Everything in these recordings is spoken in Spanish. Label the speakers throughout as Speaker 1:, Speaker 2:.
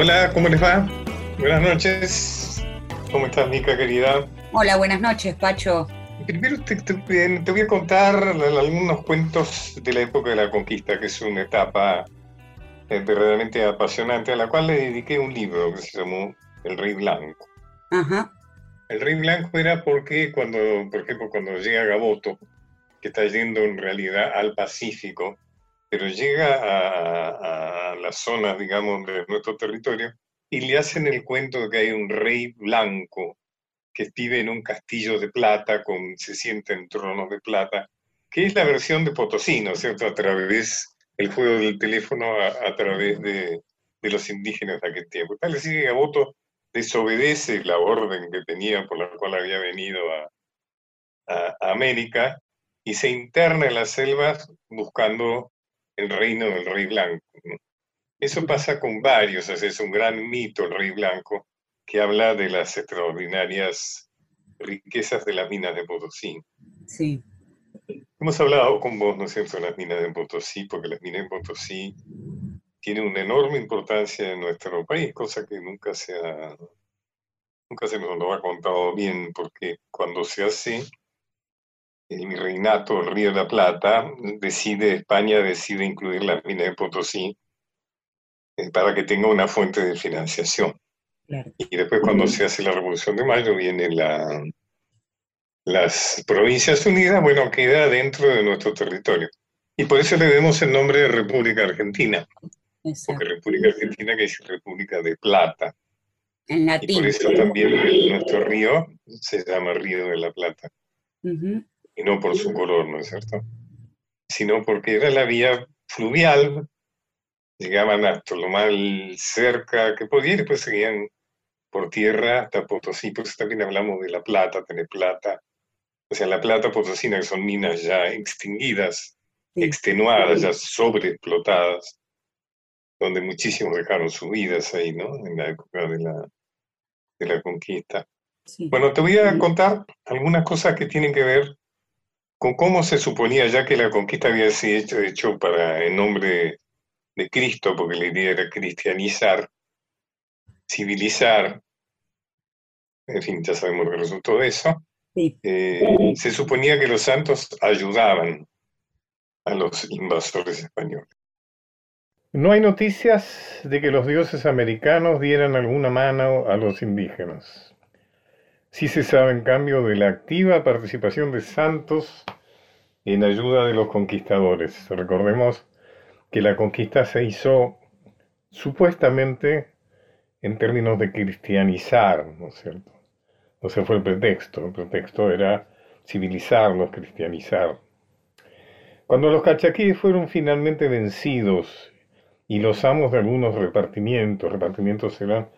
Speaker 1: Hola, ¿cómo les va? Buenas noches. ¿Cómo estás, Mica, querida?
Speaker 2: Hola, buenas noches, Pacho.
Speaker 1: Primero te, voy a contar algunos cuentos de la época de la conquista, que es una etapa eh, verdaderamente apasionante, a la cual le dediqué un libro que se llamó El Rey Blanco.
Speaker 2: Ajá.
Speaker 1: El Rey Blanco era porque cuando, por ejemplo, cuando llega Gaboto, que está yendo en realidad al Pacífico, pero llega a, las zonas, digamos, de nuestro territorio y le hacen el cuento de que hay un rey blanco que vive en un castillo de plata, con, se siente en tronos de plata, que es la versión de Potosí, ¿no es cierto?, a través del juego del teléfono, a, través de, los indígenas de aquel tiempo. Tal decir que Gaboto desobedece la orden que tenía por la cual había venido a América y se interna en las selvas buscando el reino del rey blanco. Eso pasa con varios, es un gran mito el rey blanco que habla de las extraordinarias riquezas de las minas de Potosí.
Speaker 2: Sí.
Speaker 1: Hemos hablado con vos, ¿no es cierto?, de las minas de Potosí, porque las minas de Potosí tienen una enorme importancia en nuestro país, cosa que nunca se ha, nunca se nos lo ha contado bien, porque cuando se hace el virreinato, el Río de la Plata, decide, España decide incluir la mina de Potosí eh, para que tenga una fuente de financiación. Y después cuando se hace la Revolución de Mayo viene la, las Provincias Unidas, bueno, queda dentro de nuestro territorio. Y por eso le demos el nombre de República Argentina. Porque República Argentina que es República de Plata.
Speaker 2: En latín.
Speaker 1: Y por eso también nuestro río se llama Río de la Plata y no por su color, ¿no es cierto? Sino porque era la vía fluvial, llegaban hasta lo más cerca que podían y después seguían por tierra hasta Potosí, por eso también hablamos de La Plata, tener plata, o sea, La Plata, Potosina, que son minas ya extinguidas, extenuadas, ya sobreexplotadas, donde muchísimos dejaron sus vidas ahí, ¿no? En la época de la, de la conquista. Bueno, te voy a contar algunas cosas que tienen que ver con cómo se suponía ya que la conquista había sido hecho, para en nombre de, Cristo, porque la idea era cristianizar, civilizar, en fin, ya sabemos lo que resultó de eso. Eh, se suponía que los santos ayudaban a los invasores españoles. No hay noticias de que los dioses americanos dieran alguna mano a los indígenas. Sí se sabe, en cambio, de la activa participación de santos en ayuda de los conquistadores. Recordemos que la conquista se hizo supuestamente en términos de cristianizar, ¿no es cierto? O sea, fue el pretexto. El pretexto era civilizarlos, cristianizar. Cuando los cachaquíes fueron finalmente vencidos y los amos de algunos repartimientos, repartimientos eran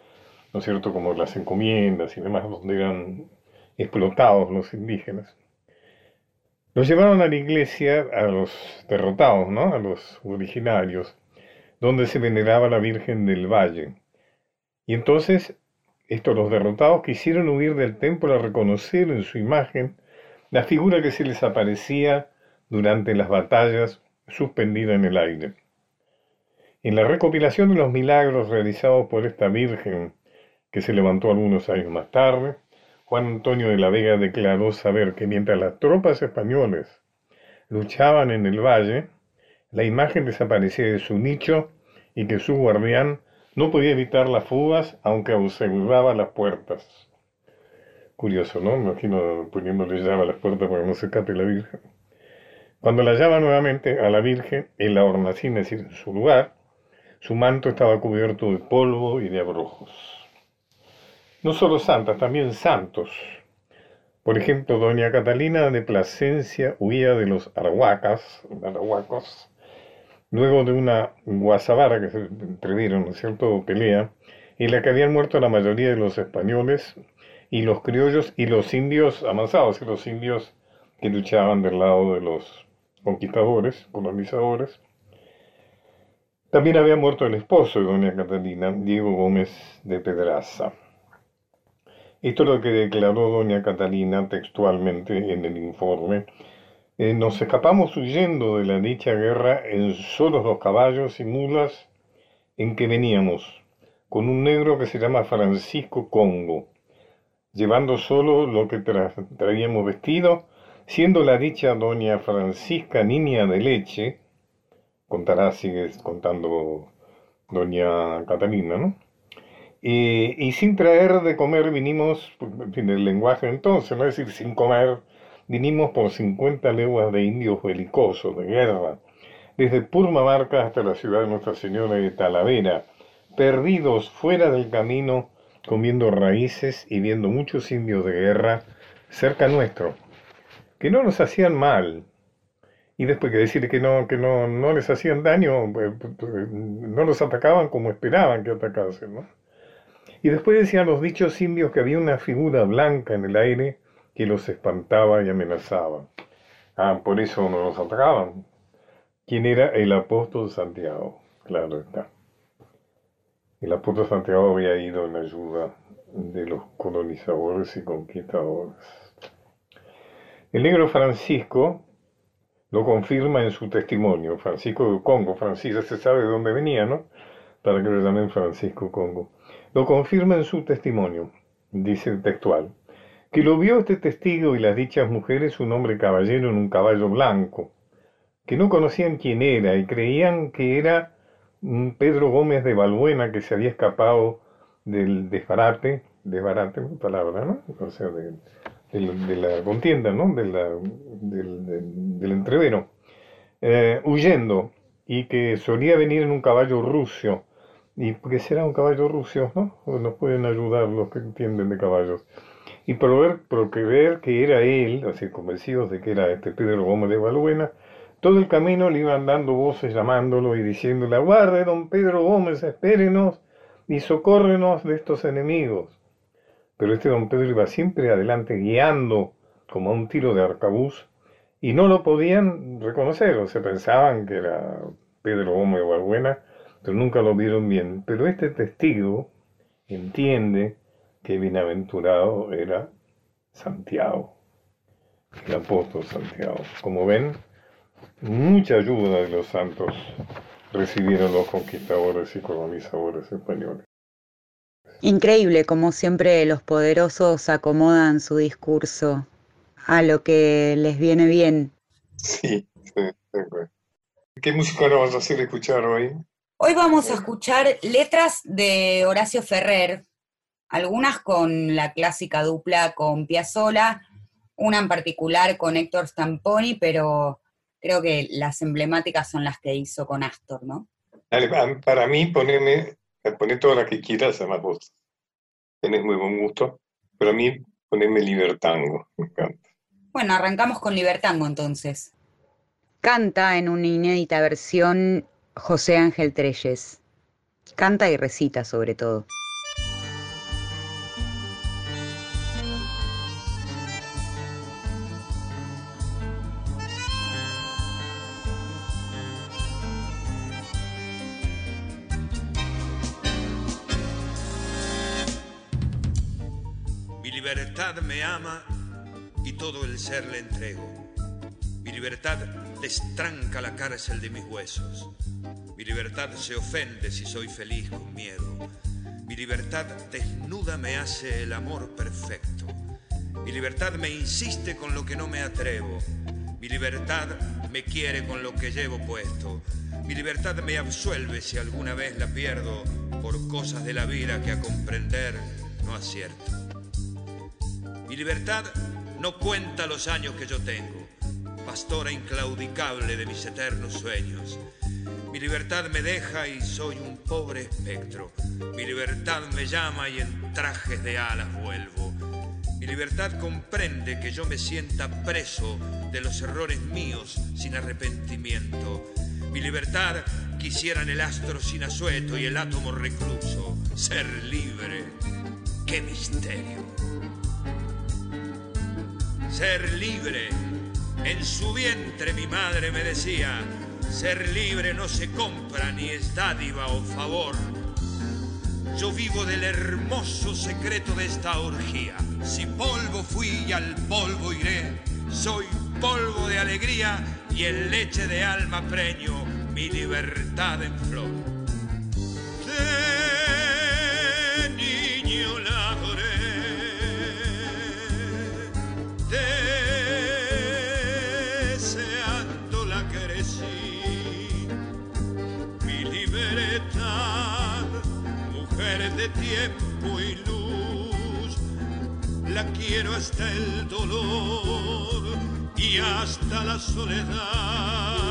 Speaker 1: ¿no es cierto?, como las encomiendas y demás, donde eran explotados los indígenas. Los llevaron a la iglesia a los derrotados, ¿no?, a los originarios, donde se veneraba la Virgen del Valle. Y entonces, estos los derrotados quisieron huir del templo a reconocer en su imagen la figura que se les aparecía durante las batallas suspendida en el aire. En la recopilación de los milagros realizados por esta Virgen que se levantó algunos años más tarde, Juan Antonio de la Vega declaró saber que mientras las tropas españoles luchaban en el valle, la imagen desaparecía de su nicho y que su guardián no podía evitar las fugas aunque aseguraba las puertas. Curioso, ¿no? Imagino poniéndole llave a las puertas para que no se escape la Virgen. Cuando la llama nuevamente a la Virgen en la hornacina, es decir, en su lugar, su manto estaba cubierto de polvo y de abrojos no solo santas, también santos. Por ejemplo, doña Catalina de Plasencia huía de los arhuacas, arhuacos, luego de una guasabara que se entrevieron, ¿no es cierto?, pelea, en la que habían muerto la mayoría de los españoles y los criollos y los indios avanzados, y los indios que luchaban del lado de los conquistadores, colonizadores. También había muerto el esposo de doña Catalina, Diego Gómez de Pedraza. Esto es lo que declaró doña Catalina textualmente en el informe. Eh, nos escapamos huyendo de la dicha guerra en solos los caballos y mulas en que veníamos, con un negro que se llama Francisco Congo, llevando solo lo que traíamos vestido, siendo la dicha doña Francisca Niña de Leche, contará, sigue contando doña Catalina, ¿no? Y, sin traer de comer vinimos, en el lenguaje entonces, no es decir, sin comer, vinimos por 50 leguas de indios belicosos, de guerra, desde Purmamarca hasta la ciudad de Nuestra Señora de Talavera, perdidos fuera del camino, comiendo raíces y viendo muchos indios de guerra cerca nuestro, que no nos hacían mal, y después que decir que no, que no, no les hacían daño, pues, pues, no los atacaban como esperaban que atacasen, ¿no? Y después decían los dichos indios que había una figura blanca en el aire que los espantaba y amenazaba. Ah, por eso no los atacaban. ¿Quién era el apóstol Santiago? Claro está. El apóstol Santiago había ido en ayuda de los colonizadores y conquistadores. El negro Francisco lo confirma en su testimonio. Francisco de Congo, Francisco se sabe de dónde venía, ¿no? Para que lo llamen Francisco Congo. Lo confirma en su testimonio, dice el textual, que lo vio este testigo y las dichas mujeres un hombre caballero en un caballo blanco, que no conocían quién era y creían que era un Pedro Gómez de Balbuena que se había escapado del desbarate, desbarate, palabra, ¿no? O sea, de, la contienda, ¿no? De la, del, entrevero, eh, huyendo y que solía venir en un caballo ruso y porque será un caballo ruso, ¿no? Nos pueden ayudar los que entienden de caballos. Y por ver, por creer que era él, así convencidos de que era este Pedro Gómez de Balbuena, todo el camino le iban dando voces llamándolo y diciéndole, aguarde, don Pedro Gómez, espérenos y socórrenos de estos enemigos. Pero este don Pedro iba siempre adelante guiando como un tiro de arcabuz y no lo podían reconocer, o se pensaban que era Pedro Gómez de Balbuena, pero nunca lo vieron bien. Pero este testigo entiende que bienaventurado era Santiago, el apóstol Santiago. Como ven, mucha ayuda de los santos recibieron los conquistadores y colonizadores españoles.
Speaker 2: Increíble como siempre los poderosos acomodan su discurso a lo que les viene bien.
Speaker 1: Sí, sí, ¿Qué música nos vas a hacer escuchar hoy?
Speaker 2: Hoy vamos a escuchar letras de Horacio Ferrer, algunas con la clásica dupla con Piazzolla, una en particular con Héctor Stamponi, pero creo que las emblemáticas son las que hizo con Astor, ¿no?
Speaker 1: para mí, poneme, poné todas las que quieras, además vos tenés muy buen gusto, pero a mí poneme Libertango, me encanta.
Speaker 2: Bueno, arrancamos con Libertango entonces. Canta en una inédita versión José Ángel Treyes. Canta y recita sobre todo.
Speaker 3: Mi libertad me ama y todo el ser le entrego. Mi libertad destranca la cárcel de mis huesos. Mi libertad se ofende si soy feliz con miedo. Mi libertad desnuda me hace el amor perfecto. Mi libertad me insiste con lo que no me atrevo. Mi libertad me quiere con lo que llevo puesto. Mi libertad me absuelve si alguna vez la pierdo por cosas de la vida que a comprender no acierto. Mi libertad no cuenta los años que yo tengo pastora inclaudicable de mis eternos sueños. Mi libertad me deja y soy un pobre espectro. Mi libertad me llama y en trajes de alas vuelvo. Mi libertad comprende que yo me sienta preso de los errores míos sin arrepentimiento. Mi libertad quisiera en el astro sin asueto y el átomo recluso. Ser libre. ¡Qué misterio! Ser libre en su vientre mi madre me decía, ser libre no se compra ni es dádiva o favor. Yo vivo del hermoso secreto de esta orgía. Si polvo fui y al polvo iré, soy polvo de alegría y en leche de alma preño mi libertad en flor. Tiempo y luz. La quiero hasta el dolor y hasta la soledad.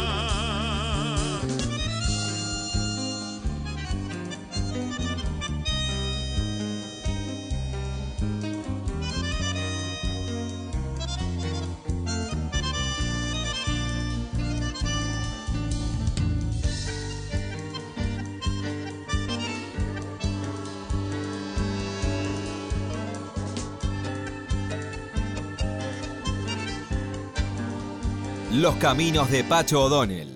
Speaker 4: Los caminos de Pacho O'Donnell.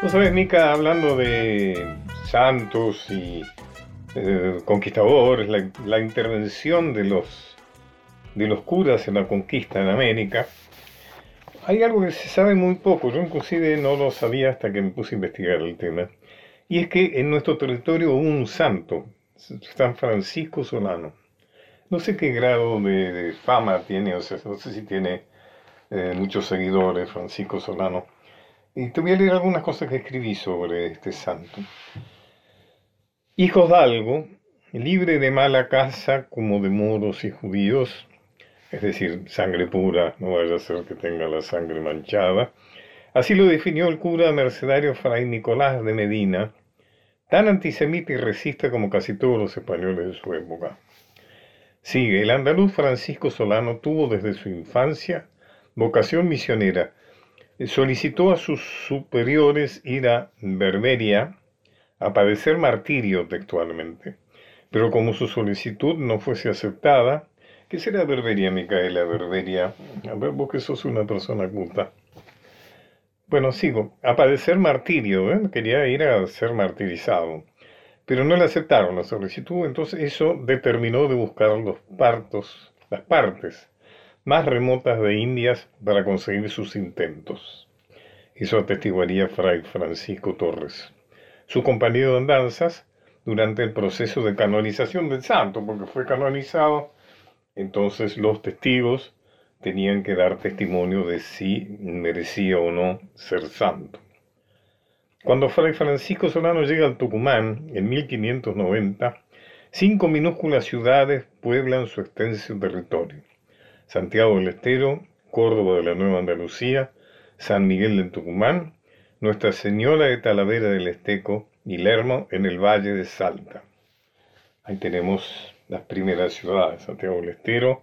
Speaker 1: Vos sabés, Mica, hablando de santos y eh, conquistadores, la, intervención de los, de los curas en la conquista en América, hay algo que se sabe muy poco, yo inclusive no lo sabía hasta que me puse a investigar el tema, y es que en nuestro territorio hubo un santo, San Francisco Solano. No sé qué grado de, fama tiene, o sea, no sé si tiene eh, muchos seguidores, Francisco Solano. Y te voy a leer algunas cosas que escribí sobre este santo. Hijos de algo, libre de mala casa como de moros y judíos, es decir, sangre pura, no vaya a ser que tenga la sangre manchada. Así lo definió el cura mercedario Fray Nicolás de Medina, tan antisemita y racista como casi todos los españoles de su época. Sigue, el andaluz Francisco Solano tuvo desde su infancia vocación misionera. Solicitó a sus superiores ir a Berberia a padecer martirio textualmente. Pero como su solicitud no fuese aceptada, ¿qué será Berberia, Micaela? Berberia, a ver, vos que sos una persona culta. Bueno, sigo. A padecer martirio, ¿eh? quería ir a ser martirizado. Pero no le aceptaron la solicitud, entonces eso determinó de buscar los partos, las partes más remotas de Indias para conseguir sus intentos. Eso atestiguaría Fray Francisco Torres, su compañero de andanzas durante el proceso de canonización del santo, porque fue canonizado, entonces los testigos tenían que dar testimonio de si merecía o no ser santo. Cuando Fray Francisco Solano llega al Tucumán en 1590, cinco minúsculas ciudades pueblan su extenso territorio. Santiago del Estero, Córdoba de la Nueva Andalucía, San Miguel del Tucumán, Nuestra Señora de Talavera del Esteco y Lermo en el Valle de Salta. Ahí tenemos las primeras ciudades, Santiago del Estero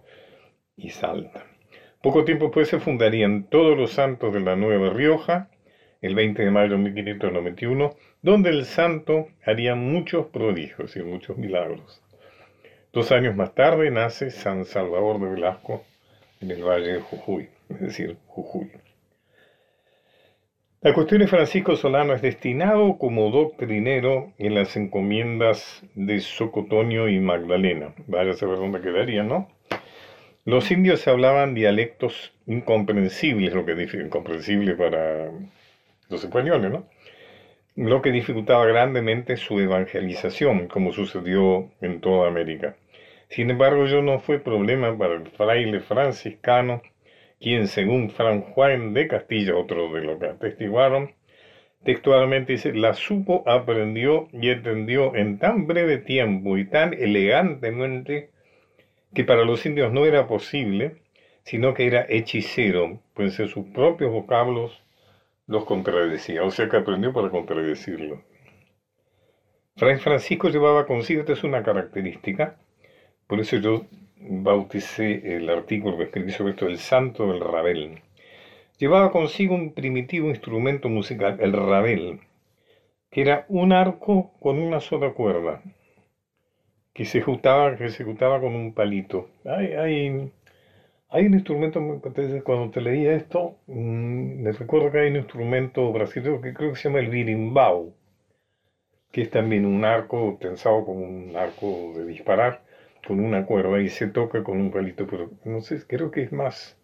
Speaker 1: y Salta. Poco tiempo después se fundarían todos los santos de la Nueva Rioja, el 20 de mayo de 1591, donde el santo haría muchos prodigios y muchos milagros. Dos años más tarde nace San Salvador de Velasco en el Valle de Jujuy, es decir, Jujuy. La cuestión de Francisco Solano es destinado como doctrinero en las encomiendas de Socotonio y Magdalena. Vaya a saber dónde quedaría, ¿no? Los indios hablaban dialectos incomprensibles, lo que dice incomprensible para los españoles, ¿no? Lo que dificultaba grandemente su evangelización, como sucedió en toda América. Sin embargo, ello no fue problema para el fraile franciscano, quien según Fran Juan de Castilla, otro de los que atestiguaron, textualmente dice, la supo, aprendió y entendió en tan breve tiempo y tan elegantemente que para los indios no era posible, sino que era hechicero, pues en sus propios vocablos los contradecía, o sea que aprendió para contradecirlo. Fray Francisco llevaba consigo, esta es una característica, por eso yo bauticé el artículo que escribí sobre esto, el santo del rabel. Llevaba consigo un primitivo instrumento musical, el rabel, que era un arco con una sola cuerda, que se ejecutaba, que se ejecutaba con un palito. Hay, hay, hay un instrumento, cuando te leía esto, mm, me recuerdo que hay un instrumento brasileño que creo que se llama el birimbau, que es también un arco tensado como un arco de disparar, con una cuerda y se toca con un palito, pero no sé, creo que es más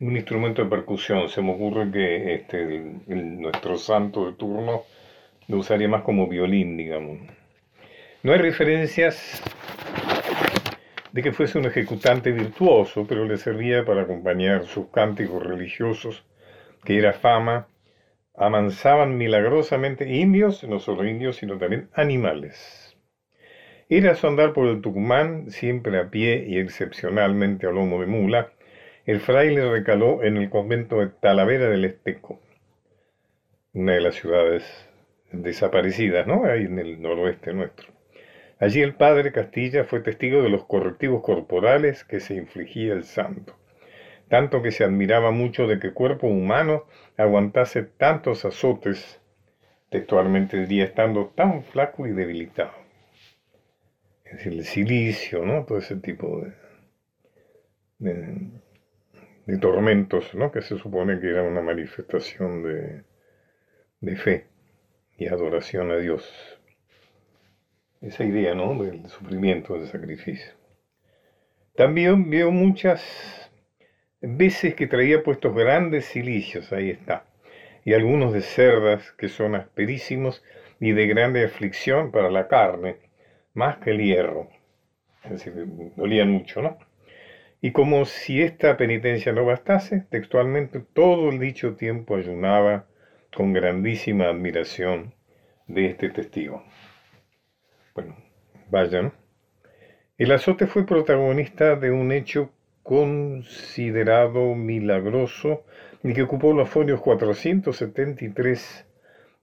Speaker 1: un instrumento de percusión. Se me ocurre que este, nuestro santo de turno lo usaría más como violín, digamos. No hay referencias de que fuese un ejecutante virtuoso, pero le servía para acompañar sus cánticos religiosos que era fama, amansaban milagrosamente indios, no solo indios, sino también animales. Era su andar por el Tucumán, siempre a pie y excepcionalmente a lomo de mula, el fraile recaló en el convento de Talavera del Esteco, una de las ciudades desaparecidas, ¿no? Ahí en el noroeste nuestro. Allí el padre Castilla fue testigo de los correctivos corporales que se infligía el santo, tanto que se admiraba mucho de que cuerpo humano aguantase tantos azotes, textualmente el día estando tan flaco y debilitado. Es decir, el silicio, ¿no? Todo ese tipo de, de, tormentos, ¿no? Que se supone que era una manifestación de, de fe y adoración a Dios. Esa idea, ¿no? Del sufrimiento, del sacrificio. También vio muchas veces que traía puestos grandes cilicios, ahí está, y algunos de cerdas que son asperísimos y de grande aflicción para la carne, más que el hierro. Es decir, dolían mucho, ¿no? Y como si esta penitencia no bastase, textualmente todo el dicho tiempo ayunaba con grandísima admiración de este testigo. Bueno, vayan. El azote fue protagonista de un hecho considerado milagroso y que ocupó los folios 473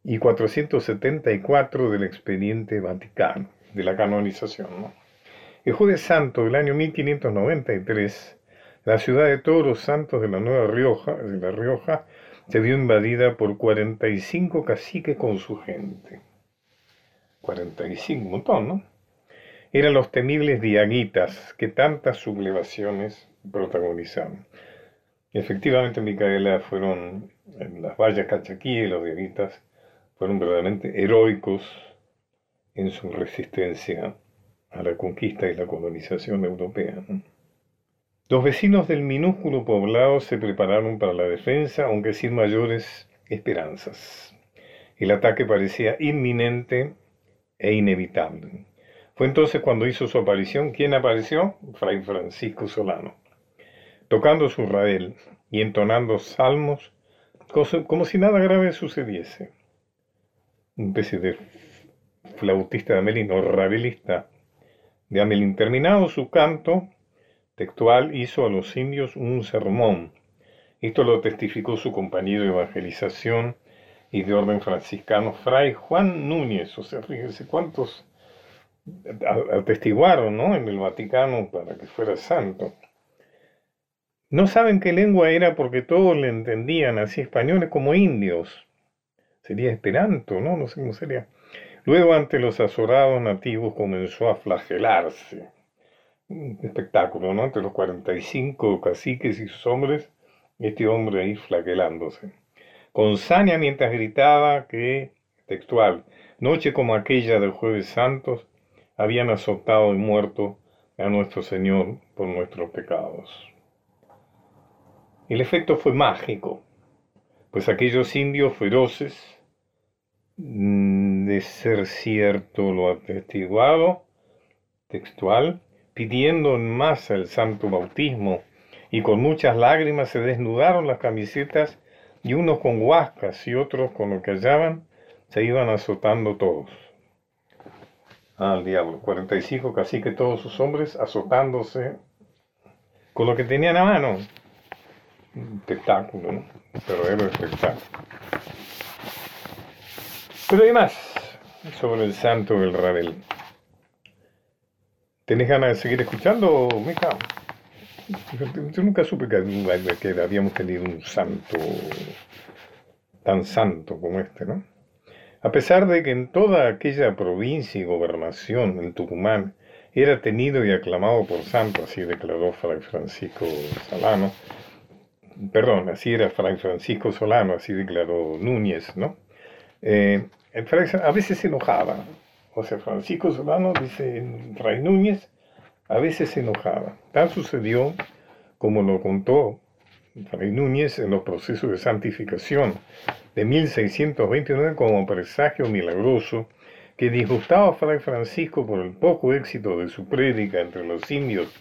Speaker 1: y 474 del expediente Vaticano, de la canonización. El jueves santo del año 1593, la ciudad de todos los santos de la Nueva Rioja, de la Rioja, se vio invadida por 45 caciques con su gente. 45, un montón, ¿no? Eran los temibles diaguitas que tantas sublevaciones protagonizaron. Efectivamente, Micaela fueron, las vallas cachaquí y los diaguitas fueron verdaderamente heroicos en su resistencia a la conquista y la colonización europea. Los vecinos del minúsculo poblado se prepararon para la defensa, aunque sin mayores esperanzas. El ataque parecía inminente e inevitable. Fue entonces cuando hizo su aparición. ¿Quién apareció? Fray Francisco Solano. Tocando su rael y entonando salmos como si nada grave sucediese. Un especie de flautista de Amelín o rabelista de Amelín. Terminado su canto, textual hizo a los indios un sermón. Esto lo testificó su compañero de evangelización y de orden franciscano, Fray Juan Núñez. O sea, fíjense cuántos atestiguaron ¿no? en el Vaticano para que fuera santo. No saben qué lengua era porque todos le entendían así españoles como indios. Sería esperanto, ¿no? No sé cómo sería. Luego, ante los azorados nativos, comenzó a flagelarse un espectáculo, ¿no? Entre los 45 caciques y sus hombres, este hombre ahí flagelándose. Con saña mientras gritaba que, textual, noche como aquella del jueves santos, habían azotado y muerto a nuestro Señor por nuestros pecados. El efecto fue mágico, pues aquellos indios feroces, mm, de ser cierto lo atestiguado, textual, pidiendo en masa el santo bautismo, y con muchas lágrimas se desnudaron las camisetas, y unos con huascas y otros con lo que hallaban, se iban azotando todos. Al diablo, 45 casi que todos sus hombres azotándose con lo que tenían a mano. Un espectáculo, ¿no? Verdadero espectáculo. Pero hay más sobre el santo del Rabel. ¿Tenés ganas de seguir escuchando, Mica? Yo nunca supe que, que habíamos tenido un santo tan santo como este, ¿no? A pesar de que en toda aquella provincia y gobernación, el Tucumán, era tenido y aclamado por santo, así declaró Fray Francisco Solano, perdón, así era Fray Francisco Solano, así declaró Núñez, ¿no? Eh, a veces se enojaba, José Francisco Solano, dice Fray Núñez, a veces se enojaba. Tal sucedió, como lo contó Fray Núñez en los procesos de santificación de 1629 como presagio milagroso que disgustaba a Fray Francisco por el poco éxito de su prédica entre los indios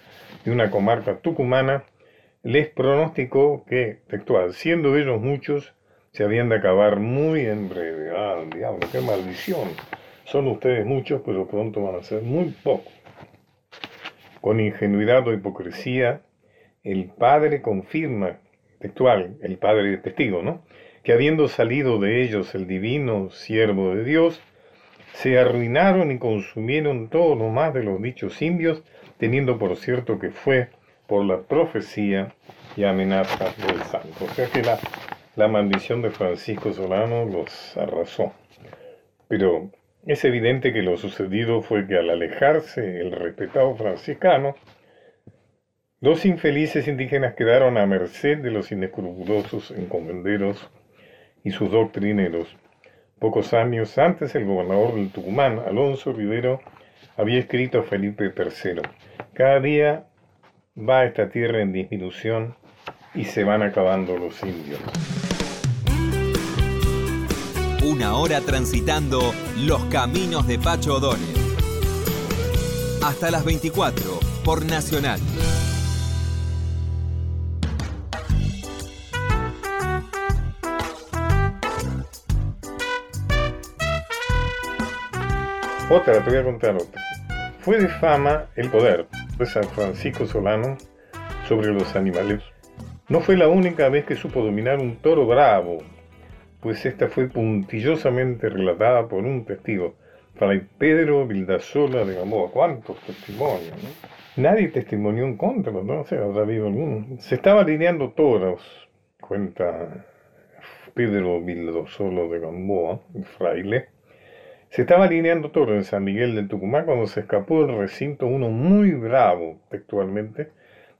Speaker 1: de una comarca tucumana, les pronosticó que, textual, siendo ellos muchos, se habían de acabar muy en breve. Ah, diablo, qué maldición. Son ustedes muchos, pero pronto van a ser muy pocos. Con ingenuidad o hipocresía, el Padre confirma, textual, el Padre testigo, ¿no? Que habiendo salido de ellos el divino siervo de Dios, se arruinaron y consumieron todo lo más de los dichos indios, teniendo por cierto que fue por la profecía y amenaza del santo. O sea que la, la maldición de Francisco Solano los arrasó. Pero es evidente que lo sucedido fue que al alejarse el respetado franciscano, los infelices indígenas quedaron a merced de los inescrupulosos encomenderos y sus doctrineros. Pocos años antes, el gobernador del Tucumán, Alonso Rivero, había escrito a Felipe III, cada día va esta tierra en disminución y se van acabando los indios.
Speaker 4: Una hora transitando los caminos de Pacho O'Donnell. Hasta las 24 por Nacional.
Speaker 1: Otra, te voy a contar otra. Fue de fama el poder de San Francisco Solano sobre los animales. No fue la única vez que supo dominar un toro bravo, pues esta fue puntillosamente relatada por un testigo, Fray Pedro Vildasola de Gamboa. ¿Cuántos testimonios? Nadie testimonió en contra, no sé, habrá habido alguno. Se estaba alineando toros, cuenta Pedro Vildasola de Gamboa, fraile, se estaba alineando todo en San Miguel del Tucumán cuando se escapó del recinto uno muy bravo, textualmente,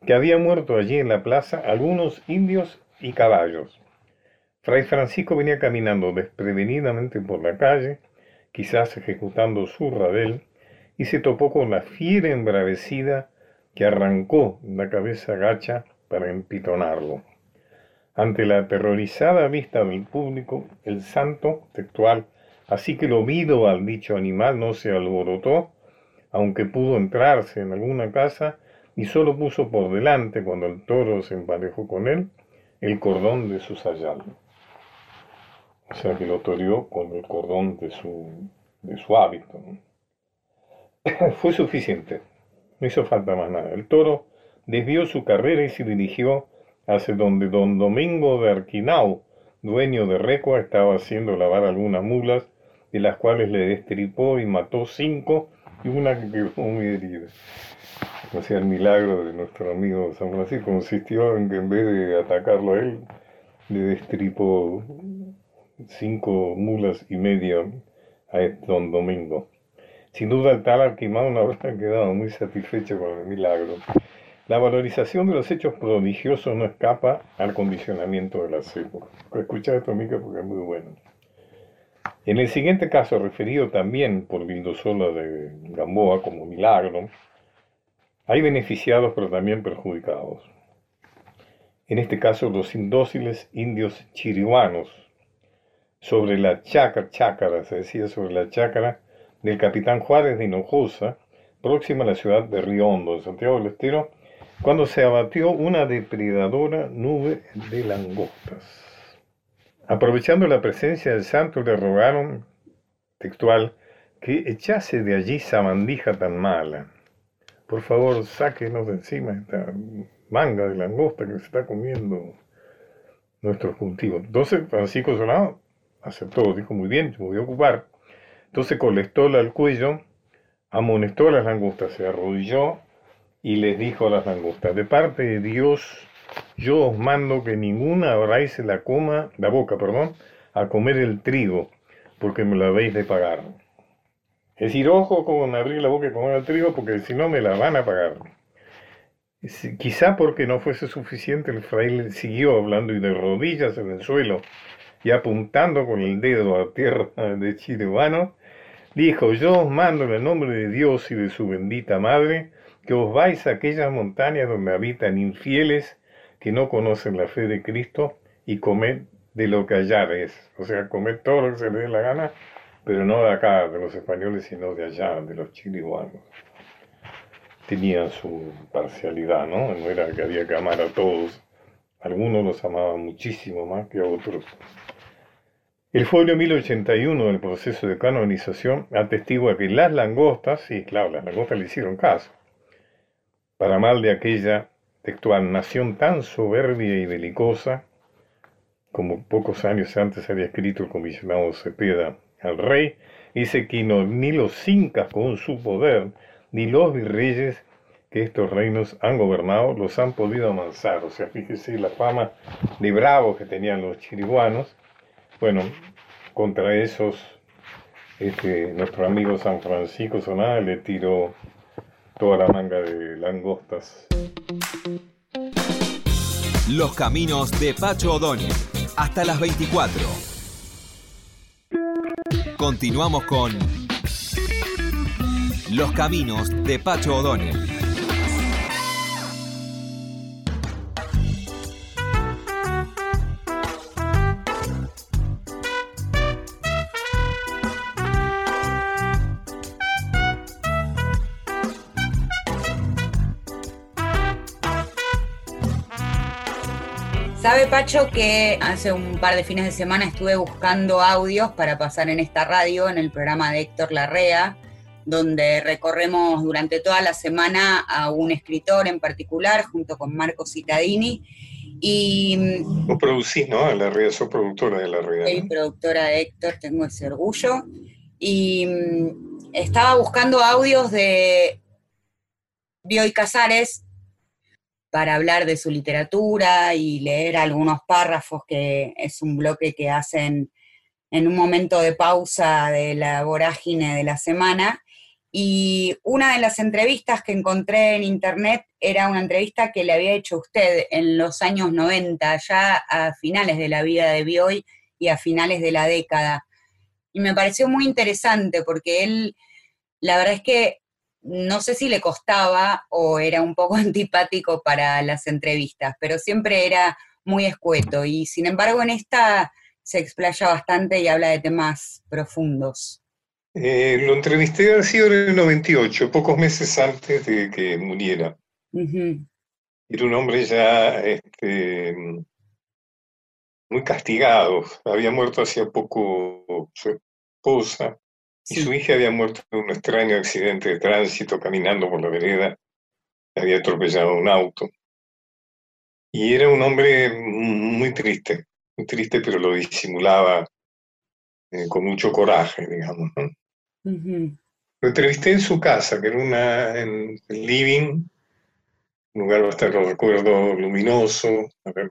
Speaker 1: que había muerto allí en la plaza algunos indios y caballos. Fray Francisco venía caminando desprevenidamente por la calle, quizás ejecutando su radel, y se topó con la fiera embravecida que arrancó la cabeza gacha para empitonarlo. Ante la aterrorizada vista del público, el santo, textual, Así que lo vido al dicho animal no se alborotó, aunque pudo entrarse en alguna casa, y solo puso por delante, cuando el toro se emparejó con él, el cordón de su sayal. Lo toreó con el cordón de su, de su hábito. Fue suficiente, no hizo falta más nada. El toro desvió su carrera y se dirigió hacia donde don Domingo de Arquinau, dueño de Recua, estaba haciendo lavar algunas mulas de las cuales le destripó y mató cinco y una que quedó muy herida. O sea, el milagro de nuestro amigo San Francisco consistió en que en vez de atacarlo a él, le destripó cinco mulas y medio a don Domingo. Sin duda el tal Arquimado no habrá quedado muy satisfecho con el milagro. La valorización de los hechos prodigiosos no escapa al condicionamiento de la épocas. Escucha esto, Mica, porque es muy bueno. En el siguiente caso, referido también por Vildosola de Gamboa como milagro, hay beneficiados pero también perjudicados. En este caso, los indóciles indios chirihuanos, sobre la chácara, chácara, se decía sobre la chácara del capitán Juárez de Hinojosa, próxima a la ciudad de Río Hondo, Santiago del Estero, cuando se abatió una depredadora nube de langostas. Aprovechando la presencia del santo, le rogaron, textual, que echase de allí sabandija tan mala. Por favor, sáquenos de encima esta manga de langosta que se está comiendo nuestros cultivos. Entonces Francisco Solano aceptó, dijo muy bien, me voy a ocupar. Entonces con al cuello, amonestó a las langostas, se arrodilló y les dijo a las langostas, de parte de Dios yo os mando que ninguna abráis la coma, la boca, perdón, a comer el trigo, porque me lo habéis de pagar. Es decir, ojo con abrir la boca y comer el trigo, porque si no me la van a pagar. Quizá porque no fuese suficiente, el fraile siguió hablando y de rodillas en el suelo y apuntando con el dedo a tierra de Chiribano, dijo, yo os mando en el nombre de Dios y de su bendita madre, que os vais a aquellas montañas donde habitan infieles que no conocen la fe de Cristo y comed de lo que allá. O sea, comed todo lo que se les dé la gana, pero no de acá, de los españoles, sino de allá, de los chilihuanos. tenían su parcialidad, ¿no? No era que había que amar a todos. Algunos los amaban muchísimo más que a otros. El folio 1081 del proceso de canonización atestigua que las langostas, sí, claro, las langostas le hicieron caso, para mal de aquella textual nación tan soberbia y belicosa, como pocos años antes había escrito el comisionado Cepeda al rey, dice que no, ni los incas con su poder, ni los virreyes que estos reinos han gobernado, los han podido amansar. O sea, fíjese la fama de bravos que tenían los chiriguanos. Bueno, contra esos, este, nuestro amigo San Francisco Sonada le tiró toda la manga de langostas.
Speaker 4: Los caminos de Pacho O'Donnell. Hasta las 24. Continuamos con Los caminos de Pacho O'Donnell.
Speaker 2: Sabe Pacho que hace un par de fines de semana estuve buscando audios para pasar en esta radio, en el programa de Héctor Larrea, donde recorremos durante toda la semana a un escritor en particular, junto con Marco Cittadini. Y,
Speaker 1: Vos producís, ¿no? La red, sos productora de la red.
Speaker 2: Soy productora de Héctor, tengo ese orgullo. Y mm, estaba buscando audios de Bioy Casares, para hablar de su literatura y leer algunos párrafos, que es un bloque que hacen en un momento de pausa de la vorágine de la semana. Y una de las entrevistas que encontré en internet era una entrevista que le había hecho usted en los años 90, ya a finales de la vida de Bioy y a finales de la década. Y me pareció muy interesante porque él, la verdad es que no sé si le costaba o era un poco antipático para las entrevistas, pero siempre era muy escueto y sin embargo en esta se explaya bastante y habla de temas profundos.
Speaker 1: Eh, lo entrevisté ha sido en el 98, pocos meses antes de que muriera. Era un hombre ya este, muy castigado. Había muerto hacía poco su esposa y su hija había muerto en un extraño accidente de tránsito caminando por la vereda. Había atropellado un auto. Y era un hombre muy triste, muy triste, pero lo disimulaba eh, con mucho coraje, digamos. Lo entrevisté en su casa, que era una, en el living, un lugar bastante, lo recuerdo, luminoso. A ver,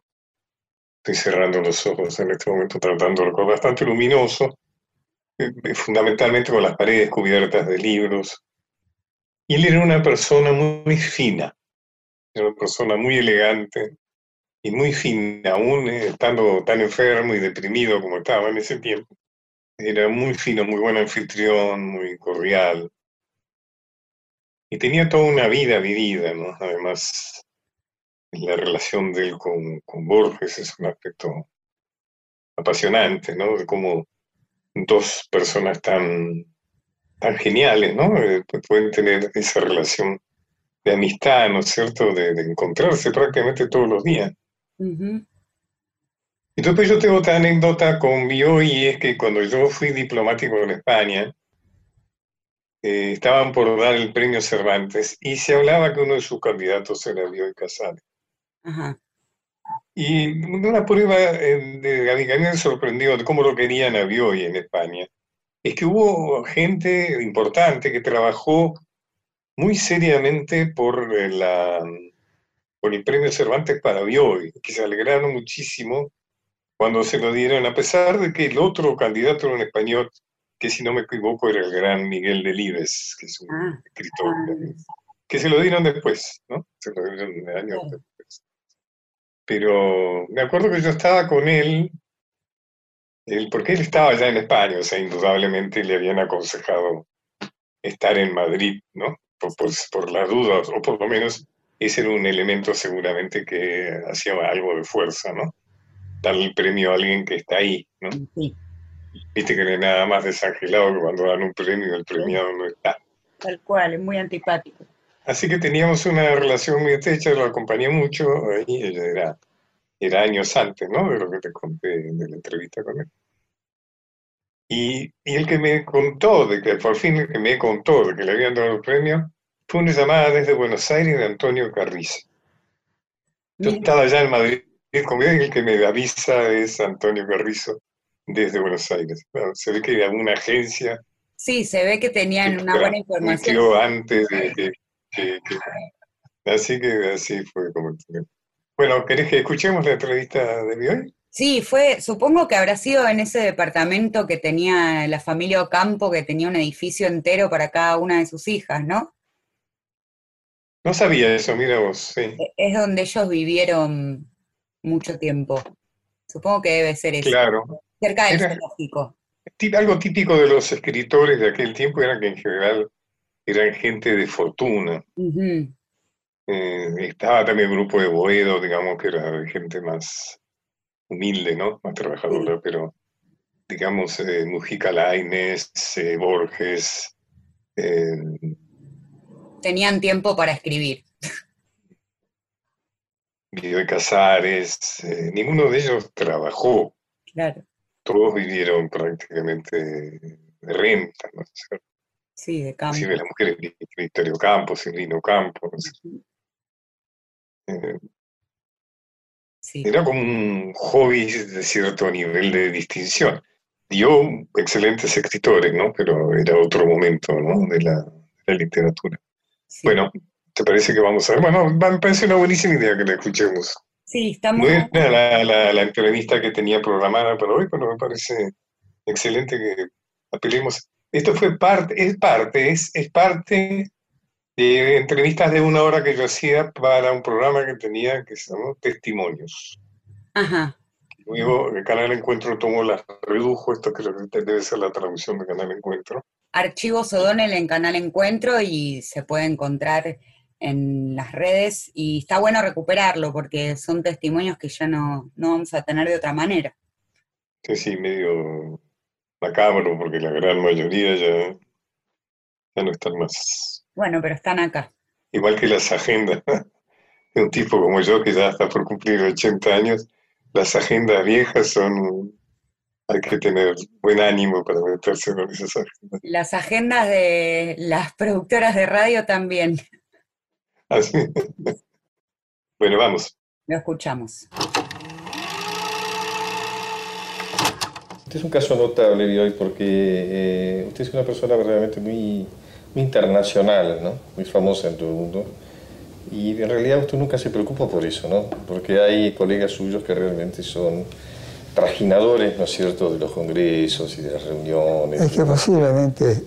Speaker 1: estoy cerrando los ojos en este momento tratando de recordar, bastante luminoso fundamentalmente con las paredes cubiertas de libros. Y él era una persona muy, fina, era una persona muy elegante y muy fina, aún estando tan enfermo y deprimido como estaba en ese tiempo. Era muy fino, muy buen anfitrión, muy cordial. Y tenía toda una vida vivida, ¿no? Además, la relación de él con, con Borges es un aspecto apasionante, ¿no? De cómo dos personas tan, tan geniales, ¿no? Eh, pueden tener esa relación de amistad, ¿no es cierto? De, encontrarse prácticamente todos los días. Y después yo tengo otra anécdota con Bio y es que cuando yo fui diplomático en España, eh, estaban por dar el premio Cervantes y se hablaba que uno de sus candidatos era Bioy Casales. Ajá. Y una prueba eh, de, me sorprendió de cómo lo querían a Bioy en España, es que hubo gente importante que trabajó muy seriamente por, eh, la, por el premio Cervantes para Bioy, que se alegraron muchísimo cuando se lo dieron, a pesar de que el otro candidato era un español, que si no me equivoco era el gran Miguel Delibes, que es un ah, escritor, ah, que se lo dieron después, ¿no? Se lo dieron años después. Pero me acuerdo que yo estaba con él, él, porque él estaba ya en España, o sea, indudablemente le habían aconsejado estar en Madrid, ¿no? Por, por, las dudas, o por lo menos ese era un elemento seguramente que hacía algo de fuerza, ¿no? Darle el premio a alguien que está ahí, ¿no? Viste que no hay nada más desangelado que cuando dan un premio el premiado no está.
Speaker 2: Tal cual, es muy antipático.
Speaker 1: Así que teníamos una relación muy estrecha, lo acompañé mucho, y era, era años antes, ¿no? De lo que te conté de la entrevista con él. Y, y, el que me contó, de que por fin el que me contó de que le habían dado el premio, fue una llamada desde Buenos Aires de Antonio Carrizo. Yo estaba allá en Madrid conmigo y el que me avisa es Antonio Carrizo desde Buenos Aires. se ve que era una agencia.
Speaker 2: Sí, se ve que tenían una buena información.
Speaker 1: antes de que, Así que así fue como... Bueno, ¿querés que escuchemos la entrevista de hoy?
Speaker 2: Sí, fue, supongo que habrá sido en ese departamento que tenía la familia Ocampo, que tenía un edificio entero para cada una de sus hijas, ¿no?
Speaker 1: No sabía eso, mira vos, sí.
Speaker 2: E, es donde ellos vivieron mucho tiempo. Supongo que debe ser eso.
Speaker 1: Claro.
Speaker 2: Cerca del zoológico.
Speaker 1: Algo típico de los escritores de aquel tiempo era que en general eran gente de fortuna. Eh, estaba también el grupo de Boedo, digamos, que era gente más humilde, ¿no? Más trabajadora, pero digamos, eh, Mujica Lainez, eh, Borges.
Speaker 2: Tenían tiempo para escribir.
Speaker 1: Guido Casares, ninguno de ellos trabajó.
Speaker 2: Claro.
Speaker 1: Todos vivieron prácticamente de renta, ¿no?
Speaker 2: Sí, de campo. Sí,
Speaker 1: de las mujeres, Victorio Campos, Silvino Campos. Eh, era como un hobby de cierto nivel de distinción. Dio excelentes escritores, ¿no? Pero era otro momento, ¿no? De la, literatura. Bueno, ¿te parece que vamos a ver? Bueno, me parece una buenísima idea que la escuchemos.
Speaker 2: Sí, estamos...
Speaker 1: Buena la, la, la entrevista que tenía programada para hoy, pero me parece excelente que apelemos esto fue parte, es parte, es, es parte de entrevistas de una hora que yo hacía para un programa que tenía que se llamó Testimonios.
Speaker 2: Ajá.
Speaker 1: Luego el Canal Encuentro tomó la redujo, esto que debe ser la traducción de Canal Encuentro.
Speaker 2: Archivos O'Donnell en Canal Encuentro y se puede encontrar en las redes y está bueno recuperarlo porque son testimonios que ya no, no vamos a tener de otra manera.
Speaker 1: Sí, sí, medio macabro, porque la gran mayoría ya, ya no están más.
Speaker 2: Bueno, pero están acá.
Speaker 1: Igual que las agendas de un tipo como yo, que ya está por cumplir 80 años, las agendas viejas son... Hay que tener buen ánimo para meterse en esas agendas.
Speaker 2: Las agendas de las productoras de radio también.
Speaker 1: Así. bueno, vamos.
Speaker 2: Lo escuchamos.
Speaker 5: Este es un caso notable hoy porque eh, usted es una persona realmente muy, internacional, ¿no? muy famosa en todo el mundo. Y en realidad usted nunca se preocupa por eso, ¿no? porque hay colegas suyos que realmente son trajinadores, ¿no es cierto?, de los congresos y de las reuniones.
Speaker 6: Es que posiblemente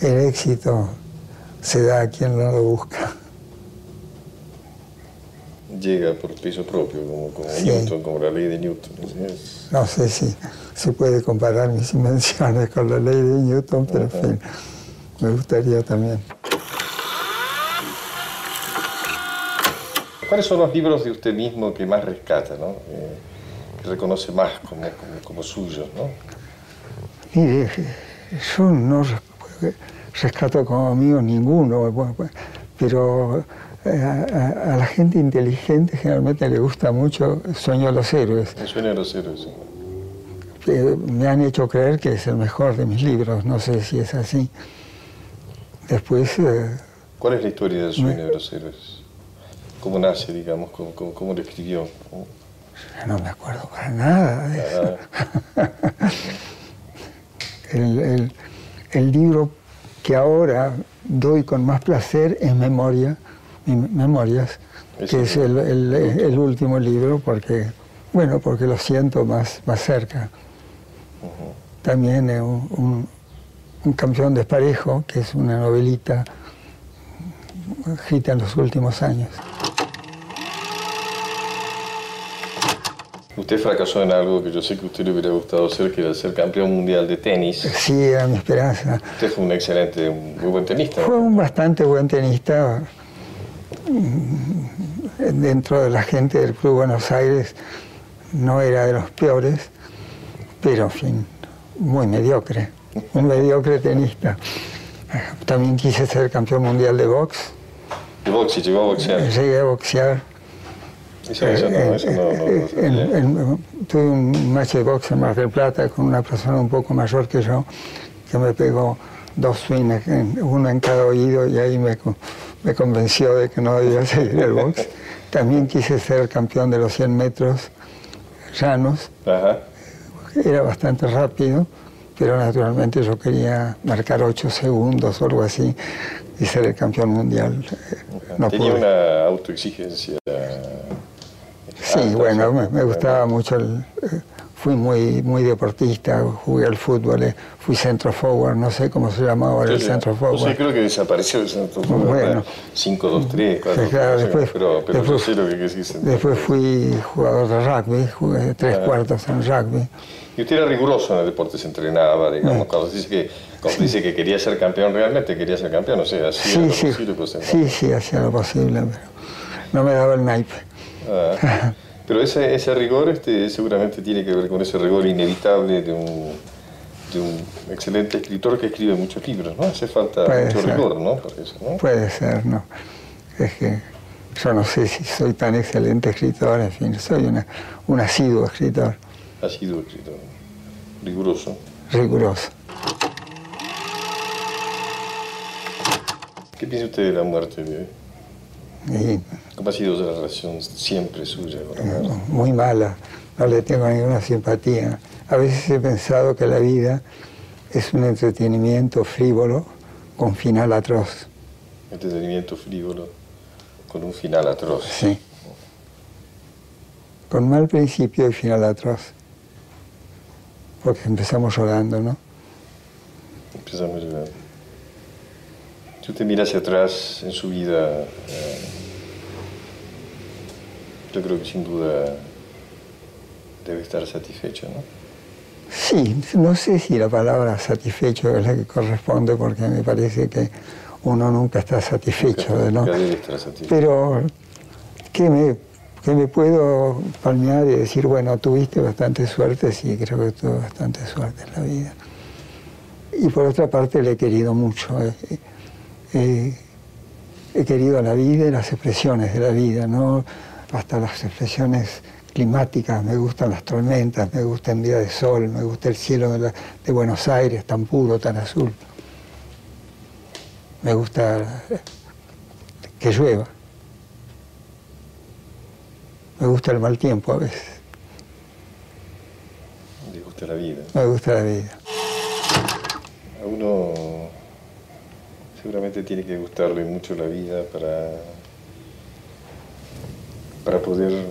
Speaker 6: el éxito se da a quien no lo busca
Speaker 5: llega por peso propio, como, Newton, como la ley de Newton.
Speaker 6: No sé si se puede comparar mis invenciones con la ley de Newton, pero en fin, me gustaría también.
Speaker 5: ¿Cuáles son los libros de usted mismo que más rescata, ¿no? Eh, que reconoce más como, como, suyos? ¿no?
Speaker 6: Mire, yo no rescato como amigo ninguno, pero a, la gente inteligente generalmente le gusta mucho Sueño de los Héroes.
Speaker 5: El Sueño de los Héroes,
Speaker 6: me han hecho creer que es el mejor de mis libros, no sé si es así. Después... Eh,
Speaker 5: ¿Cuál es la historia del Sueño de los Héroes? ¿Cómo nace, digamos? ¿Cómo, lo escribió?
Speaker 6: No me acuerdo para nada de eso. el, el libro que ahora doy con más placer es Memoria, Memorias, que es el, último libro porque, bueno, porque lo siento más, más cerca. También un, un, campeón desparejo, que es una novelita escrita en los últimos años.
Speaker 5: Usted fracasó en algo que yo sé que a usted le hubiera gustado ser, que era ser campeón mundial de tenis.
Speaker 6: Sí, era mi esperanza.
Speaker 5: Usted fue un excelente, muy buen tenista.
Speaker 6: Fue un bastante buen tenista dentro de la gente del Club Buenos Aires no era de los peores, pero en fin, muy mediocre, un mediocre tenista. También quise ser campeón mundial de box
Speaker 5: ¿De boxe? ¿Llegó a boxear?
Speaker 6: Llegué a boxear.
Speaker 5: Eso, eso no, eso no, no,
Speaker 6: tuve un match de boxe en Mar del Plata con una persona un poco mayor que yo, que me pegó dos swings, uno en cada oído, y ahí me, me convenció de que no debía seguir el box. También quise ser campeón de los 100 metros llanos. Era bastante rápido, pero naturalmente yo quería marcar 8 segundos o algo así y ser el campeón mundial.
Speaker 5: No Tenía una autoexigencia.
Speaker 6: Sí, bueno, me, gustaba mucho el, eh, fui muy, muy deportista, jugué al fútbol, eh, fui centro forward, no sé cómo se llamaba el centro forward.
Speaker 5: Sí, creo que desapareció el centro forward. Bueno, 5, 2, 3,
Speaker 6: claro, después, pero, después, sé lo que Después fui jugador de rugby, jugué tres cuartos en rugby.
Speaker 5: Y usted era riguroso en el deporte, se entrenaba, digamos, cuando dice que cuando dice que quería ser campeón realmente, quería ser campeón, o sea, hacía sí, lo
Speaker 6: sí,
Speaker 5: posible. Pues,
Speaker 6: sí, sí, hacía lo posible, pero no me daba el naipe.
Speaker 5: Ah. Pero ese, ese rigor este, seguramente tiene que ver con ese rigor inevitable de un, de un excelente escritor que escribe muchos libros, ¿no? Hace falta mucho rigor, ¿no? ¿no?
Speaker 6: Puede ser, ¿no? Es que yo no sé si soy tan excelente escritor, en fin, soy una, un asiduo escritor.
Speaker 5: Asiduo escritor, riguroso.
Speaker 6: Riguroso.
Speaker 5: ¿Qué piensa usted de la muerte de ¿Cómo ha sido la relación siempre suya con
Speaker 6: Muy mala, no le tengo ninguna simpatía. A veces he pensado que la vida es un entretenimiento frívolo con final atroz.
Speaker 5: Entretenimiento frívolo con un final atroz.
Speaker 6: Sí. Con mal principio y final atroz. Porque empezamos llorando, ¿no?
Speaker 5: Empezamos llorando. Si usted mira hacia atrás en su vida, eh, yo creo que sin duda debe estar satisfecho, ¿no?
Speaker 6: Sí, no sé si la palabra satisfecho es la que corresponde porque me parece que uno nunca está satisfecho,
Speaker 5: ¿no?
Speaker 6: Debe
Speaker 5: estar satisfecho.
Speaker 6: Pero que me, que me puedo palmear y decir, bueno, tuviste bastante suerte, sí, creo que tuve bastante suerte en la vida. Y por otra parte le he querido mucho. Eh, eh, he querido la vida y las expresiones de la vida, ¿no? hasta las expresiones climáticas, me gustan las tormentas, me gusta el día de sol, me gusta el cielo de, Buenos Aires tan puro, tan azul. Me gusta que llueva. Me gusta el mal tiempo a veces.
Speaker 5: Me gusta la vida.
Speaker 6: Me gusta la vida.
Speaker 5: A uno seguramente tiene que gustarle mucho la vida para, para poder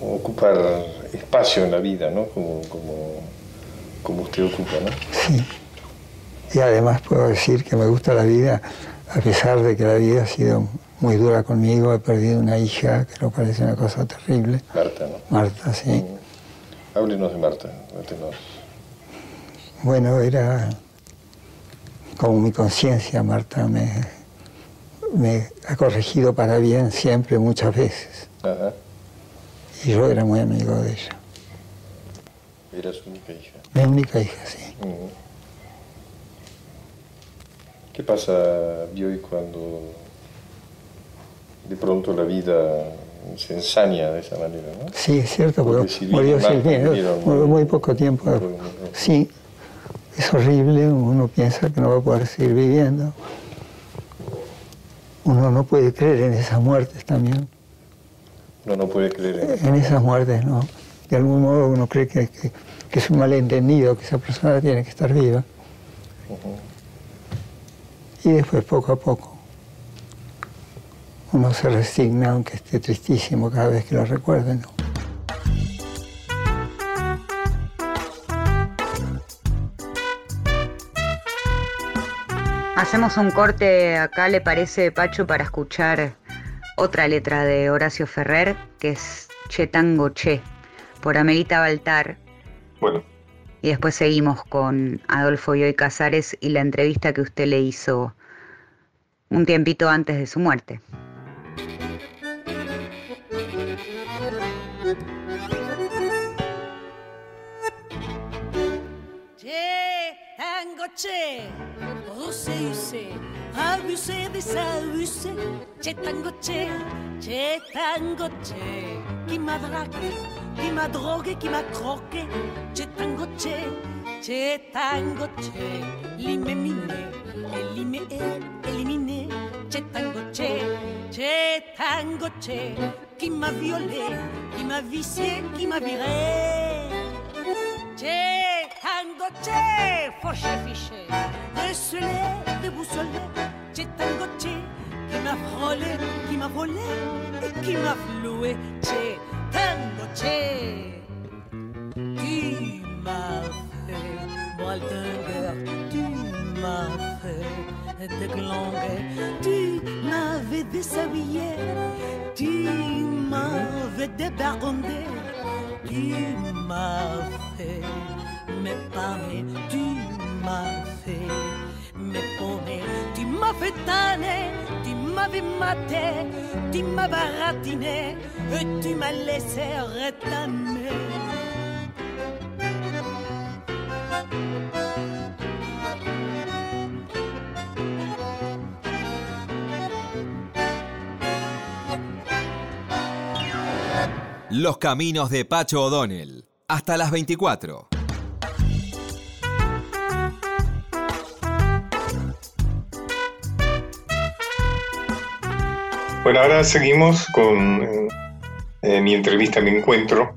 Speaker 5: ocupar espacio en la vida, ¿no? Como, como, usted ocupa, ¿no?
Speaker 6: Sí. Y además puedo decir que me gusta la vida, a pesar de que la vida ha sido muy dura conmigo, he perdido una hija, que no parece una cosa terrible.
Speaker 5: Marta, ¿no?
Speaker 6: Marta, sí.
Speaker 5: Mm. Háblenos de Marta,
Speaker 6: Bueno, era como mi conciencia, Marta, me, me ha corregido para bien siempre, muchas veces. Y yo era muy amigo de ella.
Speaker 5: ¿Era su única hija?
Speaker 6: Mi única hija, sí.
Speaker 5: ¿Qué pasa, hoy cuando de pronto la vida se ensaña de esa manera, ¿no?
Speaker 6: Sí, es cierto, porque murió Silvina, muy poco tiempo. Sí, es horrible, uno piensa que no va a poder seguir viviendo. Uno no puede creer en esas muertes también.
Speaker 5: Uno no puede creer
Speaker 6: en, en esas muertes, no. De algún modo uno cree que, es un malentendido, que esa persona tiene que estar viva. Y después, poco a poco, uno se resigna, aunque esté tristísimo cada vez que lo recuerde.
Speaker 2: Hacemos un corte acá, le parece, Pacho, para escuchar otra letra de Horacio Ferrer, que es Che Tango Che, por Amelita Baltar.
Speaker 5: Bueno.
Speaker 2: Y después seguimos con Adolfo Yoy Casares y la entrevista que usted le hizo un tiempito antes de su muerte.
Speaker 7: Che, tango che, usé, usé, abusé, desabusé. Che tango, che, che tango, che, qui m'a dragué, qui m'a drogué, qui m'a croqué. Che tango, che, che tango, che, limé, miné, élimé, éliminé. Che tango, che, che tango, che, qui m'a violé, qui m'a vicié, qui m'a viré. Che tango, che, fauché, fiché, décelé, déboussolé. Che tango, che, qui m'a frôlé, qui m'a volé et qui m'a floué. Che tango, che, qui m'a fait moelle d'un tu m'as fait déglanger, tu m'avais déshabillé, tu m'avais débarrondé, tu m'as fait tanner, tu m'avais maté, tu m'as baratiné, et tu m'as laissé.
Speaker 4: Los caminos de Pacho O'Donnell. Hasta las 24.
Speaker 1: Bueno, ahora seguimos con eh, mi entrevista, mi encuentro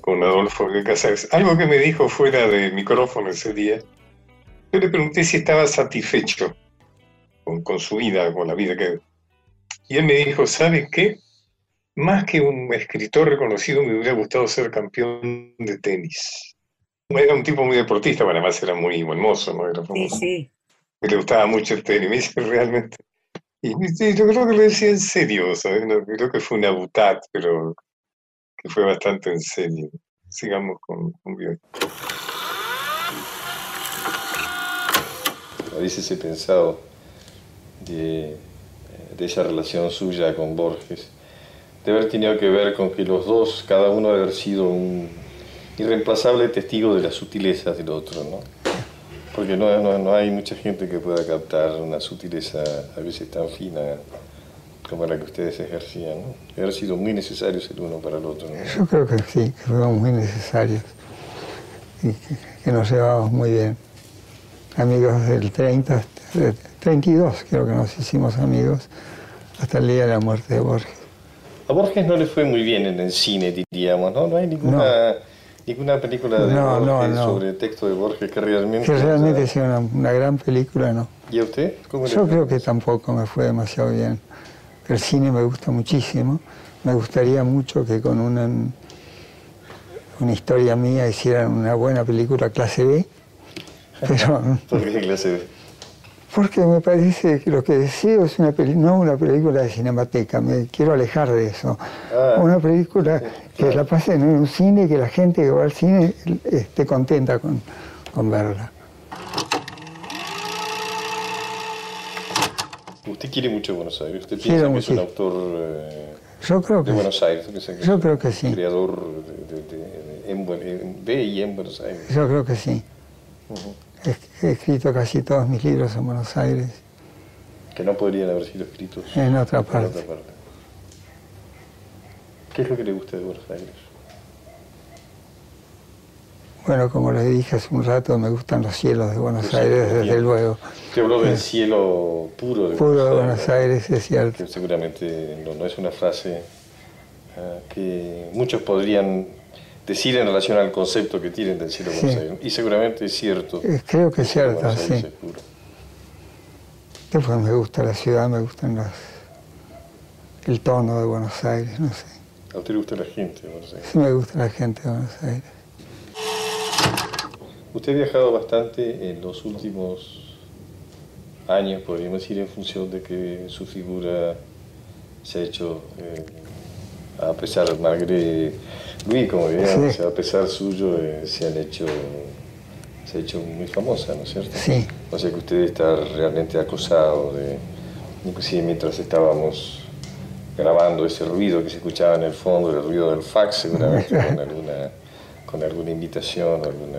Speaker 1: con Adolfo de Casares. Algo que me dijo fuera de micrófono ese día, yo le pregunté si estaba satisfecho con, con su vida, con la vida que... Y él me dijo, ¿sabe qué? Más que un escritor reconocido, me hubiera gustado ser campeón de tenis. Era un tipo muy deportista, pero además era muy buen mozo, ¿no? Era
Speaker 2: Sí, sí.
Speaker 1: Me le gustaba mucho el tenis, me dice realmente. Y yo creo que lo decía en serio, ¿sabes? No, creo que fue una butad, pero que fue bastante en serio. Sigamos con, con Bioy.
Speaker 5: A veces he pensado de, de esa relación suya con Borges, de haber tenido que ver con que los dos, cada uno haber sido un irreemplazable testigo de las sutilezas del otro, ¿no? Porque no, no, no hay mucha gente que pueda captar una sutileza a veces tan fina como la que ustedes ejercían, ¿no? Haber sido muy necesarios el uno para el otro, ¿no?
Speaker 6: Yo creo que sí, que fuimos muy necesarios y que, que nos llevábamos muy bien. Amigos del 30, de 32 creo que nos hicimos amigos hasta el día de la muerte de Borges.
Speaker 5: A Borges no le fue muy bien en el cine, diríamos, ¿no? No hay ninguna, ninguna película de
Speaker 6: No, no,
Speaker 5: Borges
Speaker 6: no.
Speaker 5: sobre el texto de Borges que realmente...
Speaker 6: Que realmente sea una, una gran película, no.
Speaker 5: ¿Y a usted? ¿Cómo le
Speaker 6: Yo creo que tampoco me fue demasiado bien. El cine me gusta muchísimo. Me gustaría mucho que con una, una historia mía hicieran una buena película clase B. Pero
Speaker 5: ¿Por qué clase B?
Speaker 6: Porque me parece que lo que deseo es una no una película de cinemateca, me quiero alejar de eso.
Speaker 5: Ah.
Speaker 6: Una película que la pasen en un cine y que la gente que va al cine esté contenta con, con verla.
Speaker 5: Usted quiere mucho Buenos Aires, usted piensa que es un autor eh,
Speaker 6: Yo creo
Speaker 5: de Buenos Aires, que
Speaker 6: Yo creo que sí.
Speaker 5: creador de, de- de- en, Buen- en- de y en Buenos Aires.
Speaker 6: Yo creo que sí. He escrito casi todos mis libros en Buenos Aires,
Speaker 5: Que no podrían haber sido escritos
Speaker 6: en otra
Speaker 5: en
Speaker 6: parte.
Speaker 5: otra parte. ¿Qué es lo que le gusta de Buenos Aires?
Speaker 6: Bueno, como les dije hace un rato, me gustan los cielos de Buenos Aires, desde
Speaker 5: bien.
Speaker 6: luego.
Speaker 5: Usted habló del cielo puro de
Speaker 6: Puro de Buenos Aires, es cierto.
Speaker 5: que seguramente no, no es una frase ah, que muchos podrían decir en relación al concepto que tienen del cielo de Buenos
Speaker 6: Sí.
Speaker 5: Aires. Y seguramente es cierto.
Speaker 6: Eh, Creo que es
Speaker 5: de
Speaker 6: cierto, sí. Después me gusta la ciudad, me gustan las, el tono de Buenos Aires, no sé.
Speaker 5: A usted le gusta la gente de Buenos Aires.
Speaker 6: Sí me gusta la gente de Buenos Aires.
Speaker 5: Usted ha viajado bastante en los últimos años, podríamos decir, en función de que su figura se ha hecho, eh, a pesar, malgré Luis, como diríamos,
Speaker 6: Sí.
Speaker 5: a pesar suyo, eh, se han hecho, se ha hecho muy famosa, ¿no es cierto?
Speaker 6: Sí.
Speaker 5: O sea que usted está realmente acosado de, inclusive mientras estábamos grabando ese ruido que se escuchaba en el fondo, el ruido del fax, seguramente con alguna, con alguna invitación, alguna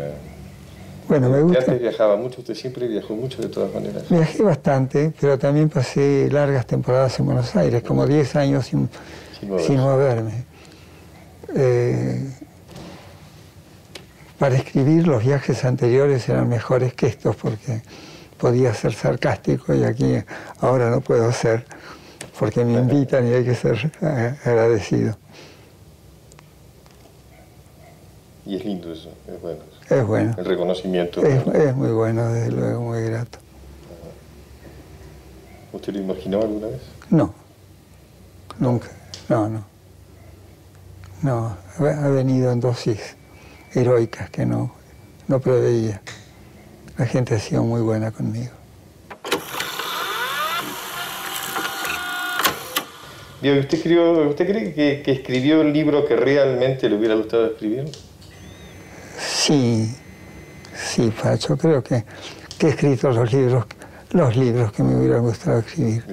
Speaker 6: Bueno, me gusta.
Speaker 5: Antes viajaba mucho, usted siempre viajó mucho de todas maneras.
Speaker 6: Viajé bastante, pero también pasé largas temporadas en Buenos Aires, como 10 años sin, sin moverme. Eh, para escribir los viajes anteriores eran mejores que estos porque podía ser sarcástico y aquí ahora no puedo ser porque me invitan y hay que ser eh, agradecido.
Speaker 5: Y es lindo eso, es bueno.
Speaker 6: Es bueno.
Speaker 5: El reconocimiento.
Speaker 6: Es, muy bueno, desde luego, muy grato.
Speaker 5: ¿Usted lo imaginó alguna vez?
Speaker 6: No, nunca, no, no. No, ha venido en dosis heroicas que no, no preveía. La gente ha sido muy buena conmigo.
Speaker 5: ¿usted, ¿usted cree que, que, escribió el libro que realmente le hubiera gustado escribir?
Speaker 6: Sí, sí, Pacho, creo que, he escrito los libros, los libros que me hubiera gustado escribir.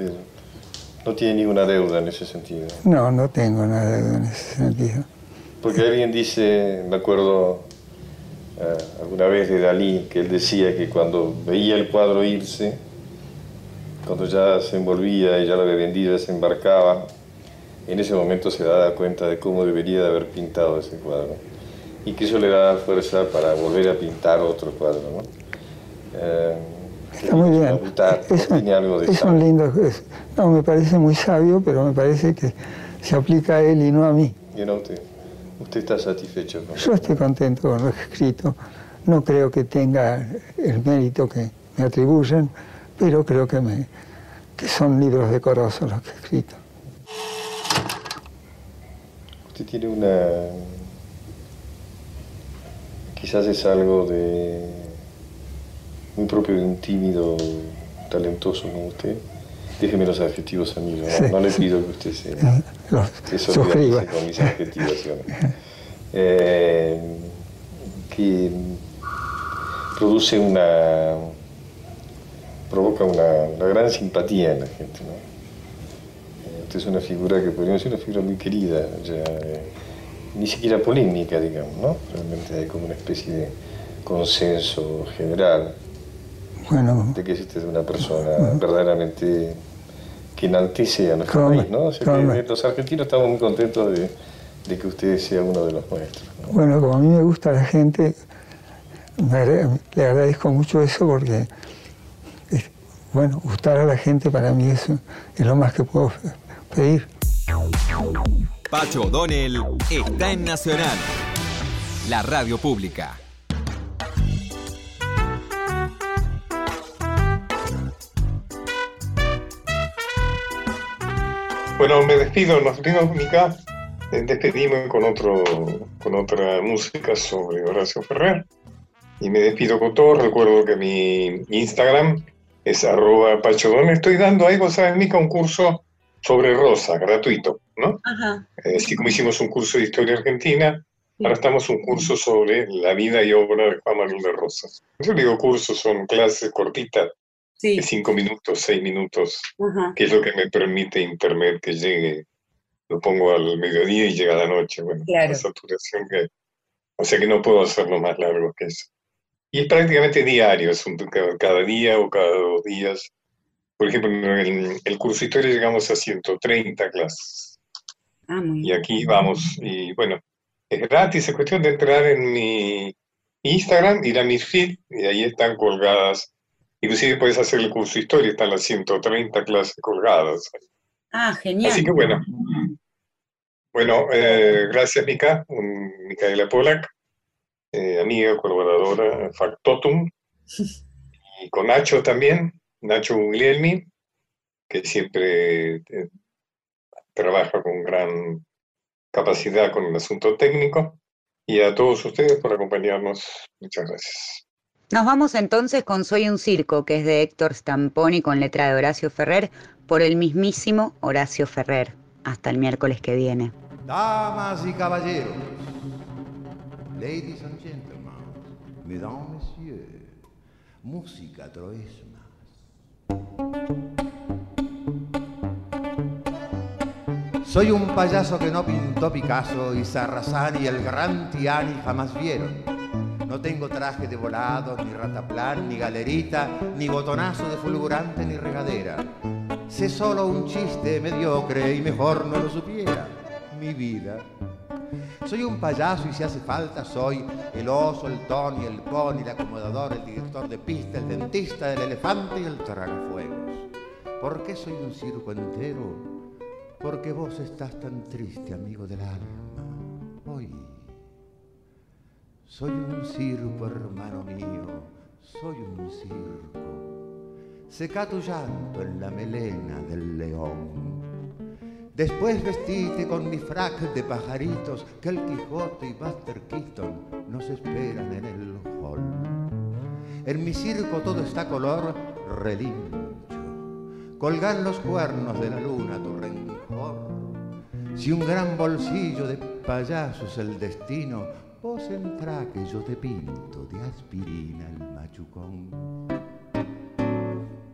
Speaker 5: No tiene ninguna deuda en ese sentido.
Speaker 6: No, no tengo nada deuda en ese sentido.
Speaker 5: Porque alguien dice, me acuerdo eh, alguna vez de Dalí, que él decía que cuando veía el cuadro irse, cuando ya se envolvía y ya lo había vendido, se embarcaba, en ese momento se daba cuenta de cómo debería de haber pintado ese cuadro. Y que eso le daba fuerza para volver a pintar otro cuadro. ¿no?
Speaker 6: Eh, Está muy bien. es, algo de es un lindo... no, me parece muy sabio, pero me parece que se aplica a él y no a mí.
Speaker 5: ¿Y no usted? ¿Usted está satisfecho con
Speaker 6: Yo estoy contento con lo que he escrito. No creo que tenga el mérito que me atribuyen, pero creo que, me, que son libros decorosos los que he escrito.
Speaker 5: Usted tiene una... Quizás es algo de... muy propio de un tímido talentoso como usted. Déjeme los adjetivos a mí, no, le pido que usted se,
Speaker 6: los,
Speaker 5: con mis adjetivaciones. Eh, que produce una. provoca una, gran simpatía en la gente. ¿no? Eh, usted es una figura que podríamos decir una figura muy querida, eh, ni siquiera polémica, digamos, ¿no? Realmente hay como una especie de consenso general bueno, de que usted es una persona verdaderamente que enaltece a nuestro país, ¿no? los argentinos estamos muy contentos de, que usted sea uno de los nuestros.
Speaker 6: Bueno, como a mí me gusta la gente, le agradezco mucho eso porque, bueno, gustar a la gente para mí eso es lo más que puedo pedir.
Speaker 4: Pacho O'Donnell está en Nacional, la radio pública.
Speaker 1: Bueno, me despido, nos Mica. Eh, despedimos con, otro, con otra música sobre Horacio Ferrer. Y me despido con todo. Recuerdo que mi Instagram es arroba pachodón. Estoy dando ahí, vos sabes, Mica, un curso sobre Rosa, gratuito, ¿no? Ajá. Eh, así como hicimos un curso de historia argentina, ahora estamos un curso sobre la vida y obra de Juan Manuel de Rosas. Yo digo cursos, son clases cortitas, de cinco minutos, seis minutos, que es lo que me permite Internet que llegue. Lo pongo al mediodía y llega a la noche. Bueno, la saturación que. O sea que no puedo hacerlo más largo que eso. Y es prácticamente diario, es un, cada día o cada dos días. Por ejemplo, en el, curso historia llegamos a 130 clases. Ah, y aquí vamos, y bueno, es gratis, es cuestión de entrar en mi Instagram, ir a mi feed, y ahí están colgadas Inclusive puedes hacer el curso de historia, están las 130 clases colgadas.
Speaker 2: Ah, genial.
Speaker 1: Así que bueno. Bueno, eh, gracias Mica, Micaela Polak, eh, amiga, colaboradora, Factotum, y con Nacho también, Nacho Guglielmi, que siempre eh, trabaja con gran capacidad con el asunto técnico, y a todos ustedes por acompañarnos. Muchas gracias.
Speaker 2: Nos vamos entonces con Soy un circo, que es de Héctor Stamponi con letra de Horacio Ferrer, por el mismísimo Horacio Ferrer. Hasta el miércoles que viene.
Speaker 8: Damas y caballeros, ladies and gentlemen, mesdames, messieurs, música troesma. Soy un payaso que no pintó Picasso y Sarrazán y el gran Tiani jamás vieron No tengo traje de volado, ni rataplan, ni galerita, ni botonazo de fulgurante, ni regadera. Sé solo un chiste mediocre y mejor no lo supiera. Mi vida. Soy un payaso y si hace falta soy el oso, el Tony, el pony, el acomodador, el director de pista, el dentista, el elefante y el tragafuegos. ¿Por qué soy un circo entero? Porque vos estás tan triste, amigo del alma. Hoy soy un circo, hermano mío, soy un circo. Seca tu llanto en la melena del león. Después vestite con mi frac de pajaritos que el Quijote y Buster Keaton nos esperan en el hall. En mi circo todo está color relincho. Colgan los cuernos de la luna tu rencor. Si un gran bolsillo de payasos el destino Vos que yo te pinto de aspirina el machucón.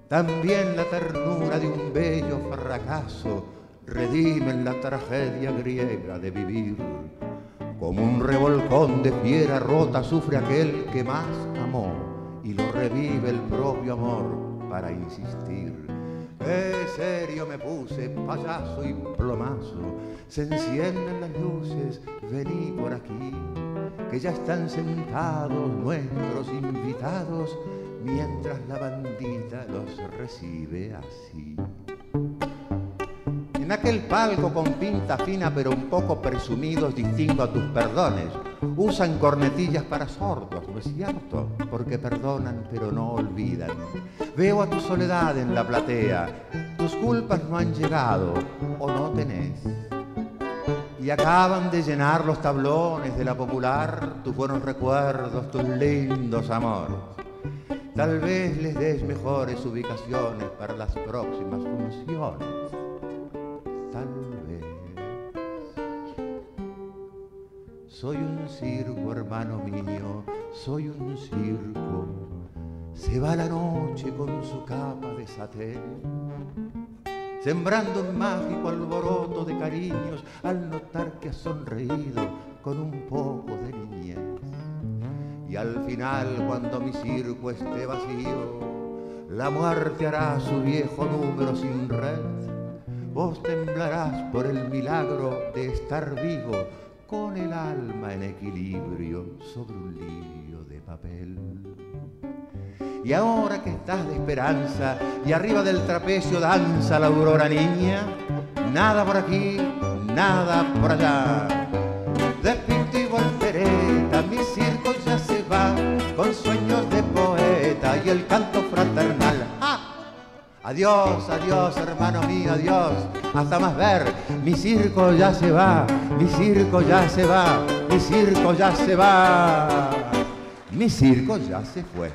Speaker 8: También la ternura de un bello fracaso redime en la tragedia griega de vivir. Como un revolcón de fiera rota sufre aquel que más amó y lo revive el propio amor para insistir. Serio me puse, payaso y plomazo, se encienden las luces, vení por aquí que ya están sentados nuestros invitados mientras la bandita los recibe así. En aquel palco con pinta fina pero un poco presumidos distingo a tus perdones. Usan cornetillas para sordos, ¿no es cierto? Porque perdonan pero no olvidan. Veo a tu soledad en la platea. Tus culpas no han llegado o no tenés y acaban de llenar los tablones de la popular tus buenos recuerdos, tus lindos amores. Tal vez les des mejores ubicaciones para las próximas funciones. Soy un circo, hermano mío, soy un circo. Se va la noche con su capa de satén sembrando un mágico alboroto de cariños al notar que has sonreído con un poco de niñez. Y al final, cuando mi circo esté vacío, la muerte hará su viejo número sin red. Vos temblarás por el milagro de estar vivo con el alma en equilibrio sobre un lirio de papel. Y ahora que estás de esperanza y arriba del trapecio danza la aurora niña, nada por aquí, nada por allá. De y mi circo ya se va, con sueños de poeta y el canto fraternal. Adiós, adiós, hermano mío, adiós. Hasta más ver, mi circo ya se va, mi circo ya se va, mi circo ya se va. Mi circo ya se fue.